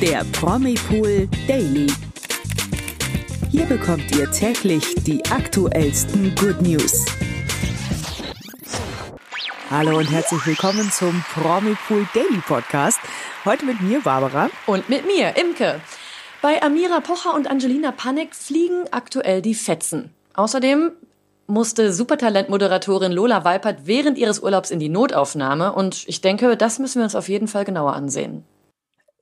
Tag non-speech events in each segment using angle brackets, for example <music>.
der Promipool Daily. Hier bekommt ihr täglich die aktuellsten Good News. Hallo und herzlich willkommen zum Promipool Daily Podcast. Heute mit mir, Barbara. Und mit mir, Imke. Bei Amira Pocher und Angelina Panik fliegen aktuell die Fetzen. Außerdem musste Supertalent-Moderatorin Lola Weipert während ihres Urlaubs in die Notaufnahme und ich denke, das müssen wir uns auf jeden Fall genauer ansehen.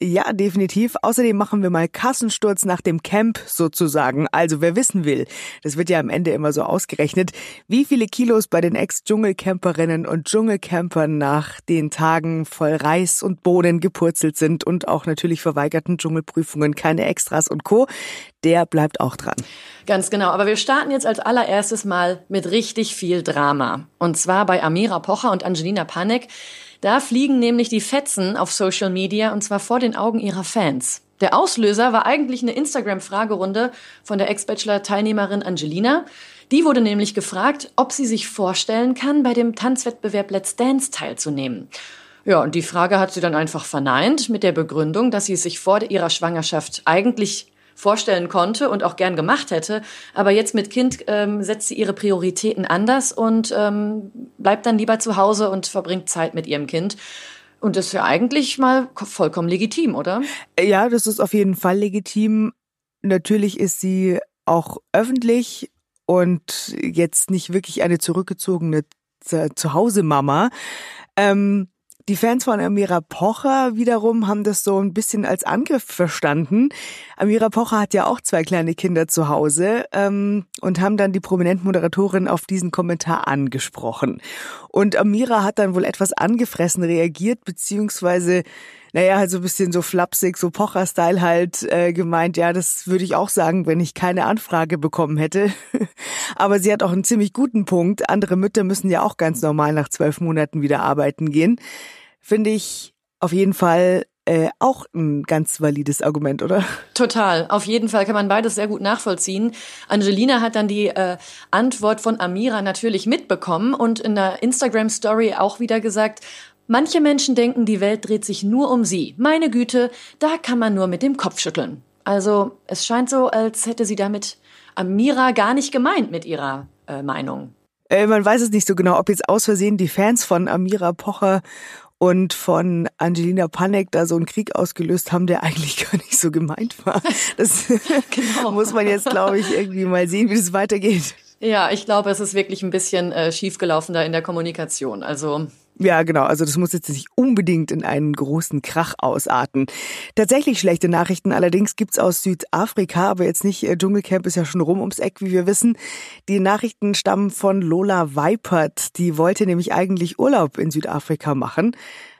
Ja, definitiv. Außerdem machen wir mal Kassensturz nach dem Camp sozusagen. Also wer wissen will, das wird ja am Ende immer so ausgerechnet, wie viele Kilos bei den Ex-Dschungelcamperinnen und Dschungelcampern nach den Tagen voll Reis und Bohnen gepurzelt sind und auch natürlich verweigerten Dschungelprüfungen, keine Extras und Co. Der bleibt auch dran. Ganz genau. Aber wir starten jetzt als allererstes mal mit richtig viel Drama. Und zwar bei Amira Pocher und Angelina Panek. Da fliegen nämlich die Fetzen auf Social Media und zwar vor den Augen ihrer Fans. Der Auslöser war eigentlich eine Instagram-Fragerunde von der Ex-Bachelor-Teilnehmerin Angelina. Die wurde nämlich gefragt, ob sie sich vorstellen kann, bei dem Tanzwettbewerb Let's Dance teilzunehmen. Ja, und die Frage hat sie dann einfach verneint mit der Begründung, dass sie es sich vor ihrer Schwangerschaft eigentlich vorstellen konnte und auch gern gemacht hätte. Aber jetzt mit Kind ähm, setzt sie ihre Prioritäten anders und ähm, bleibt dann lieber zu Hause und verbringt Zeit mit ihrem Kind. Und das ist ja eigentlich mal vollkommen legitim, oder? Ja, das ist auf jeden Fall legitim. Natürlich ist sie auch öffentlich und jetzt nicht wirklich eine zurückgezogene Zuhause-Mama. Ähm, die Fans von Amira Pocher wiederum haben das so ein bisschen als Angriff verstanden. Amira Pocher hat ja auch zwei kleine Kinder zu Hause ähm, und haben dann die prominente Moderatorin auf diesen Kommentar angesprochen. Und Amira hat dann wohl etwas angefressen reagiert, beziehungsweise naja, halt so ein bisschen so flapsig, so Pocher-Style halt äh, gemeint, ja, das würde ich auch sagen, wenn ich keine Anfrage bekommen hätte. <laughs> Aber sie hat auch einen ziemlich guten Punkt. Andere Mütter müssen ja auch ganz normal nach zwölf Monaten wieder arbeiten gehen. Finde ich auf jeden Fall äh, auch ein ganz valides Argument, oder? Total. Auf jeden Fall kann man beides sehr gut nachvollziehen. Angelina hat dann die äh, Antwort von Amira natürlich mitbekommen und in der Instagram-Story auch wieder gesagt, Manche Menschen denken, die Welt dreht sich nur um sie. Meine Güte, da kann man nur mit dem Kopf schütteln. Also es scheint so, als hätte sie damit Amira gar nicht gemeint mit ihrer äh, Meinung. Äh, man weiß es nicht so genau, ob jetzt aus Versehen die Fans von Amira Pocher und von Angelina Panek da so einen Krieg ausgelöst haben, der eigentlich <laughs> gar nicht so gemeint war. Das <laughs> genau. muss man jetzt, glaube ich, irgendwie mal sehen, wie das weitergeht. Ja, ich glaube, es ist wirklich ein bisschen äh, schiefgelaufen da in der Kommunikation. Also ja, genau. Also das muss jetzt nicht unbedingt in einen großen Krach ausarten. Tatsächlich schlechte Nachrichten allerdings gibt's aus Südafrika, aber jetzt nicht. Äh, Dschungelcamp ist ja schon rum ums Eck, wie wir wissen. Die Nachrichten stammen von Lola Weipert. Die wollte nämlich eigentlich Urlaub in Südafrika machen.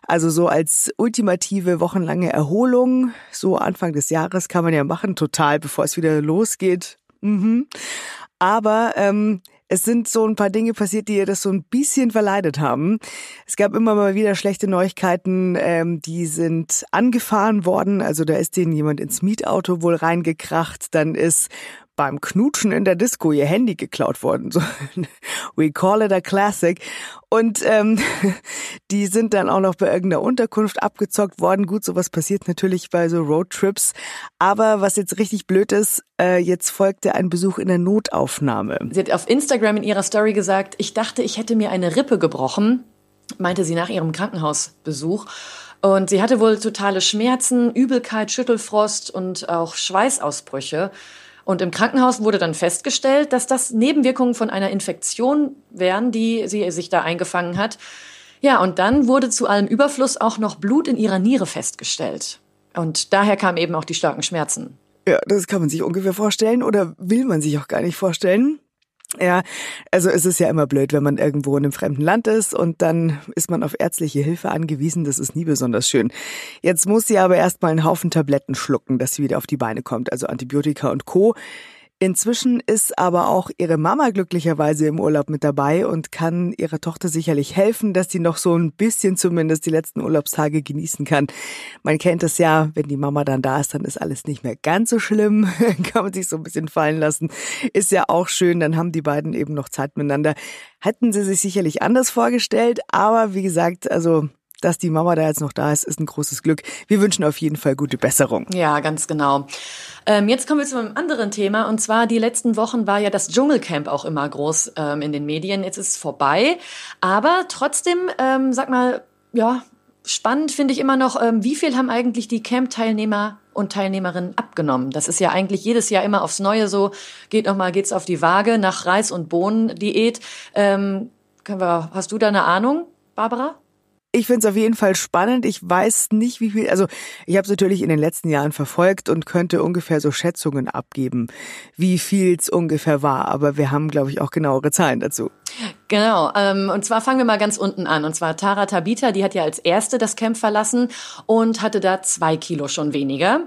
Also so als ultimative wochenlange Erholung, so Anfang des Jahres kann man ja machen, total, bevor es wieder losgeht. Mhm. Aber ähm, es sind so ein paar Dinge passiert, die ihr das so ein bisschen verleidet haben. Es gab immer mal wieder schlechte Neuigkeiten, ähm, die sind angefahren worden. Also da ist denen jemand ins Mietauto wohl reingekracht. Dann ist beim Knutschen in der Disco ihr Handy geklaut worden. So, <laughs> we call it a classic. Und ähm, <laughs> die sind dann auch noch bei irgendeiner Unterkunft abgezockt worden. Gut, sowas passiert natürlich bei so Roadtrips. Aber was jetzt richtig blöd ist, äh, jetzt folgte ein Besuch in der Notaufnahme. Sie hat auf Instagram in ihrer Story gesagt, ich dachte, ich hätte mir eine Rippe gebrochen, meinte sie nach ihrem Krankenhausbesuch. Und sie hatte wohl totale Schmerzen, Übelkeit, Schüttelfrost und auch Schweißausbrüche. Und im Krankenhaus wurde dann festgestellt, dass das Nebenwirkungen von einer Infektion wären, die sie sich da eingefangen hat. Ja, und dann wurde zu allem Überfluss auch noch Blut in ihrer Niere festgestellt. Und daher kamen eben auch die starken Schmerzen. Ja, das kann man sich ungefähr vorstellen oder will man sich auch gar nicht vorstellen. Ja, also es ist ja immer blöd, wenn man irgendwo in einem fremden Land ist und dann ist man auf ärztliche Hilfe angewiesen. Das ist nie besonders schön. Jetzt muss sie aber erstmal einen Haufen Tabletten schlucken, dass sie wieder auf die Beine kommt, also Antibiotika und Co. Inzwischen ist aber auch ihre Mama glücklicherweise im Urlaub mit dabei und kann ihrer Tochter sicherlich helfen, dass sie noch so ein bisschen zumindest die letzten Urlaubstage genießen kann. Man kennt es ja, wenn die Mama dann da ist, dann ist alles nicht mehr ganz so schlimm, <laughs> kann man sich so ein bisschen fallen lassen. Ist ja auch schön, dann haben die beiden eben noch Zeit miteinander. Hätten sie sich sicherlich anders vorgestellt, aber wie gesagt, also dass die Mama da jetzt noch da ist, ist ein großes Glück. Wir wünschen auf jeden Fall gute Besserung. Ja, ganz genau. Ähm, jetzt kommen wir zu einem anderen Thema und zwar die letzten Wochen war ja das Dschungelcamp auch immer groß ähm, in den Medien. Jetzt ist es vorbei, aber trotzdem, ähm, sag mal, ja, spannend finde ich immer noch, ähm, wie viel haben eigentlich die Camp-Teilnehmer und Teilnehmerinnen abgenommen? Das ist ja eigentlich jedes Jahr immer aufs Neue so. Geht noch mal, geht's auf die Waage nach Reis- und Bohnen-Diät. Ähm, hast du da eine Ahnung, Barbara? Ich finde es auf jeden Fall spannend. Ich weiß nicht, wie viel, also ich habe es natürlich in den letzten Jahren verfolgt und könnte ungefähr so Schätzungen abgeben, wie viel es ungefähr war. Aber wir haben, glaube ich, auch genauere Zahlen dazu. Genau, ähm, und zwar fangen wir mal ganz unten an. Und zwar Tara Tabita, die hat ja als erste das Camp verlassen und hatte da zwei Kilo schon weniger.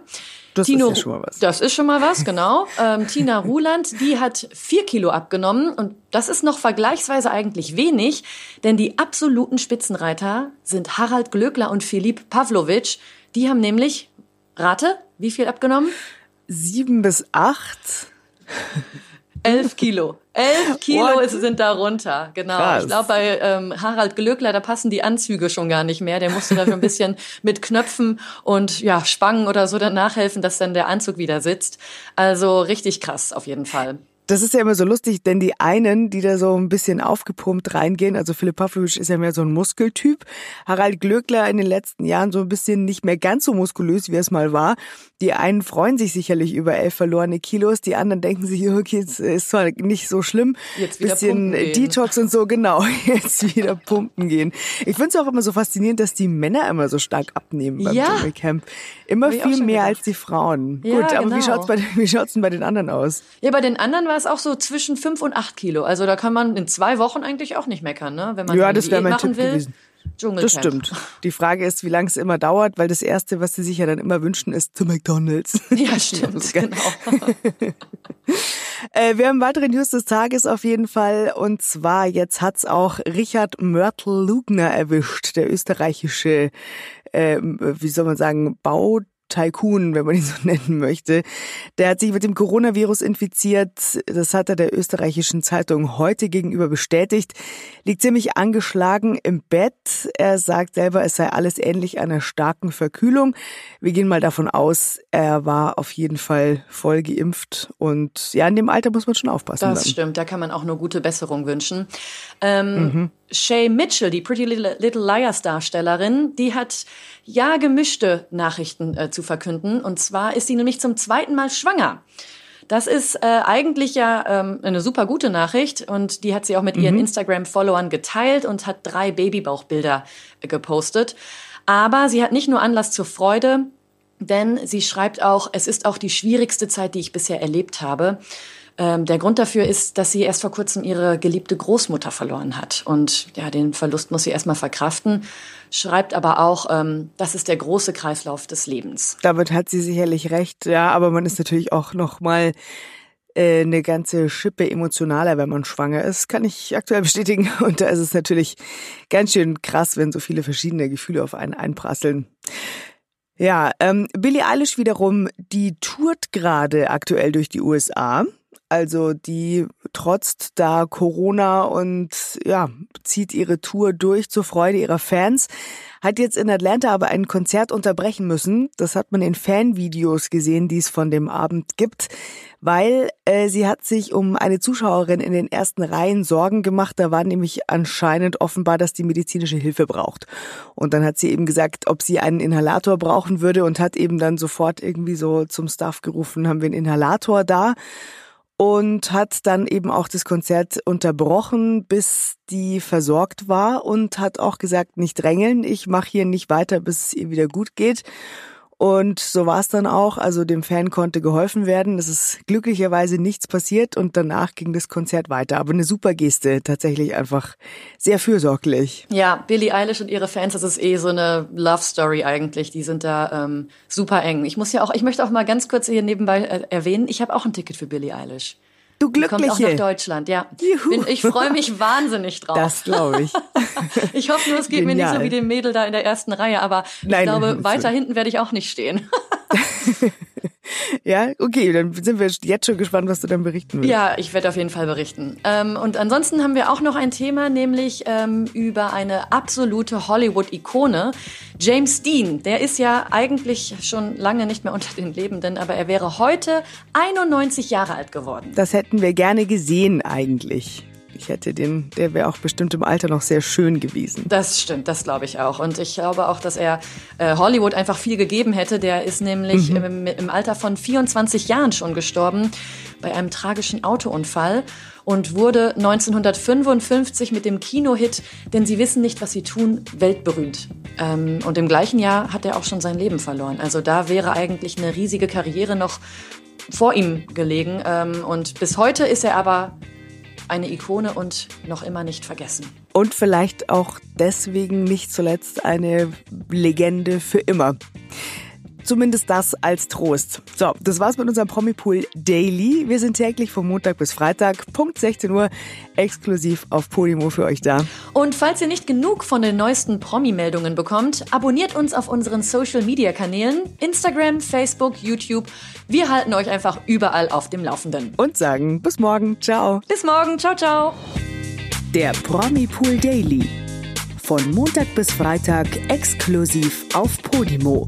Das Tino, ist ja schon mal was. Das ist schon mal was, genau. Ähm, Tina Ruland, die hat vier Kilo abgenommen und das ist noch vergleichsweise eigentlich wenig, denn die absoluten Spitzenreiter sind Harald Glöckler und Filip Pavlovic. Die haben nämlich, rate, wie viel abgenommen? Sieben bis acht. Elf Kilo. Elf Kilo ist, sind da runter, genau. Krass. Ich glaube, bei ähm, Harald Glöckler, da passen die Anzüge schon gar nicht mehr. Der musste da schon ein bisschen <laughs> mit Knöpfen und ja, Spangen oder so dann nachhelfen, dass dann der Anzug wieder sitzt. Also richtig krass auf jeden Fall. Das ist ja immer so lustig, denn die einen, die da so ein bisschen aufgepumpt reingehen, also Philipp Pavlovic ist ja mehr so ein Muskeltyp, Harald Glöckler in den letzten Jahren so ein bisschen nicht mehr ganz so muskulös, wie es mal war. Die einen freuen sich sicherlich über elf verlorene Kilos, die anderen denken sich, okay, es ist zwar nicht so schlimm, jetzt wieder bisschen Detox und so, genau, <laughs> jetzt wieder pumpen gehen. Ich finde es auch immer so faszinierend, dass die Männer immer so stark abnehmen beim ja. Camp. Immer viel mehr gedacht. als die Frauen. Ja, Gut, aber genau. wie schaut's bei wie schaut's denn bei den anderen aus? Ja, bei den anderen war es auch so zwischen fünf und acht Kilo. Also da kann man in zwei Wochen eigentlich auch nicht meckern, ne? Wenn man ja, das wäre mein Tipp will. gewesen. Das stimmt. Die Frage ist, wie lange es immer dauert, weil das Erste, was sie sich ja dann immer wünschen, ist zu McDonalds. <laughs> Ja, stimmt, <laughs> genau. <laughs> äh, wir haben weitere News des Tages auf jeden Fall. Und zwar, jetzt hat's auch Richard Mörtel-Lugner erwischt, der österreichische, äh, wie soll man sagen, Bau Tycoon, wenn man ihn so <laughs> nennen möchte. Der hat sich mit dem Coronavirus infiziert. Das hat er der österreichischen Zeitung heute gegenüber bestätigt. Liegt ziemlich angeschlagen im Bett. Er sagt selber, es sei alles ähnlich einer starken Verkühlung. Wir gehen mal davon aus, er war auf jeden Fall voll geimpft. Und ja, in dem Alter muss man schon aufpassen. Das dann. stimmt, da kann man auch nur gute Besserung wünschen. Ähm, mhm. Shay Mitchell, die Pretty Little, Liars Darstellerin, die hat ja gemischte Nachrichten äh, zu verkünden. Und zwar ist sie nämlich zum zweiten Mal schwanger. Das ist äh, eigentlich ja ähm, eine super gute Nachricht und die hat sie auch mit mhm. ihren Instagram-Followern geteilt und hat drei Babybauchbilder äh, gepostet. Aber sie hat nicht nur Anlass zur Freude, denn sie schreibt auch, es ist auch die schwierigste Zeit, die ich bisher erlebt habe. Ähm, der Grund dafür ist, dass sie erst vor kurzem ihre geliebte Großmutter verloren hat. Und ja, den Verlust muss sie erstmal verkraften. Schreibt aber auch, ähm, das ist der große Kreislauf des Lebens. Damit hat sie sicherlich recht, ja, aber man ist natürlich auch noch mal äh, eine ganze Schippe emotionaler, wenn man schwanger ist, kann ich aktuell bestätigen. <laughs> Und da ist es natürlich ganz schön krass, wenn so viele verschiedene Gefühle auf einen einprasseln. Ja, ähm, Billie Eilish wiederum, die tourt gerade aktuell durch die USA. Also die trotzt da Corona und ja, zieht ihre Tour durch zur Freude ihrer Fans. Hat jetzt in Atlanta aber ein Konzert unterbrechen müssen. Das hat man in Fanvideos gesehen, die es von dem Abend gibt, weil äh, sie hat sich um eine Zuschauerin in den ersten Reihen Sorgen gemacht. Da war nämlich anscheinend offenbar, dass die medizinische Hilfe braucht. Und dann hat sie eben gesagt, ob sie einen Inhalator brauchen würde und hat eben dann sofort irgendwie so zum Staff gerufen, haben wir einen Inhalator da und hat dann eben auch das Konzert unterbrochen, bis die versorgt war und hat auch gesagt, nicht drängeln, ich mache hier nicht weiter, bis es ihr wieder gut geht. Und so war es dann auch. Also dem Fan konnte geholfen werden. Es ist glücklicherweise nichts passiert und danach ging das Konzert weiter. Aber eine super Geste, tatsächlich einfach sehr fürsorglich. Ja, Billie Eilish und ihre Fans, das ist eh so eine Love Story eigentlich. Die sind da ähm, super eng. Ich muss ja auch, ich möchte auch mal ganz kurz hier nebenbei äh, erwähnen, ich habe auch ein Ticket für Billie Eilish. Du Glückliche. Kommt auch nach Deutschland, ja. Bin, ich freue mich wahnsinnig drauf. Das glaube ich. <laughs> ich hoffe nur, es geht Genial. mir nicht so wie dem Mädel da in der ersten Reihe, aber ich Nein, glaube, <laughs> weiter hinten werde ich auch nicht stehen. <laughs> Ja, okay, dann sind wir jetzt schon gespannt, was du dann berichten willst. Ja, ich werde auf jeden Fall berichten. Ähm, und ansonsten haben wir auch noch ein Thema, nämlich ähm, über eine absolute Hollywood-Ikone. James Dean, der ist ja eigentlich schon lange nicht mehr unter den Lebenden, aber er wäre heute 91 Jahre alt geworden. Das hätten wir gerne gesehen eigentlich. Ich hätte den, der wäre auch bestimmt im Alter noch sehr schön gewesen. Das stimmt, das glaube ich auch. Und ich glaube auch, dass er äh, Hollywood einfach viel gegeben hätte. Der ist nämlich mhm. im, im Alter von 24 Jahren schon gestorben bei einem tragischen Autounfall und wurde 1955 mit dem Kinohit Denn Sie wissen nicht, was Sie tun, weltberühmt. Ähm, und im gleichen Jahr hat er auch schon sein Leben verloren. Also da wäre eigentlich eine riesige Karriere noch vor ihm gelegen. Ähm, und bis heute ist er aber eine Ikone und noch immer nicht vergessen. Und vielleicht auch deswegen nicht zuletzt eine Legende für immer. Zumindest das als Trost. So, das war's mit unserem Promipool Daily. Wir sind täglich von Montag bis Freitag, Punkt 16 Uhr, exklusiv auf Podimo für euch da. Und falls ihr nicht genug von den neuesten Promi-Meldungen bekommt, abonniert uns auf unseren Social-Media-Kanälen, Instagram, Facebook, YouTube. Wir halten euch einfach überall auf dem Laufenden. Und sagen bis morgen. Ciao. Bis morgen. Ciao, ciao. Der Promipool Daily. Von Montag bis Freitag exklusiv auf Podimo.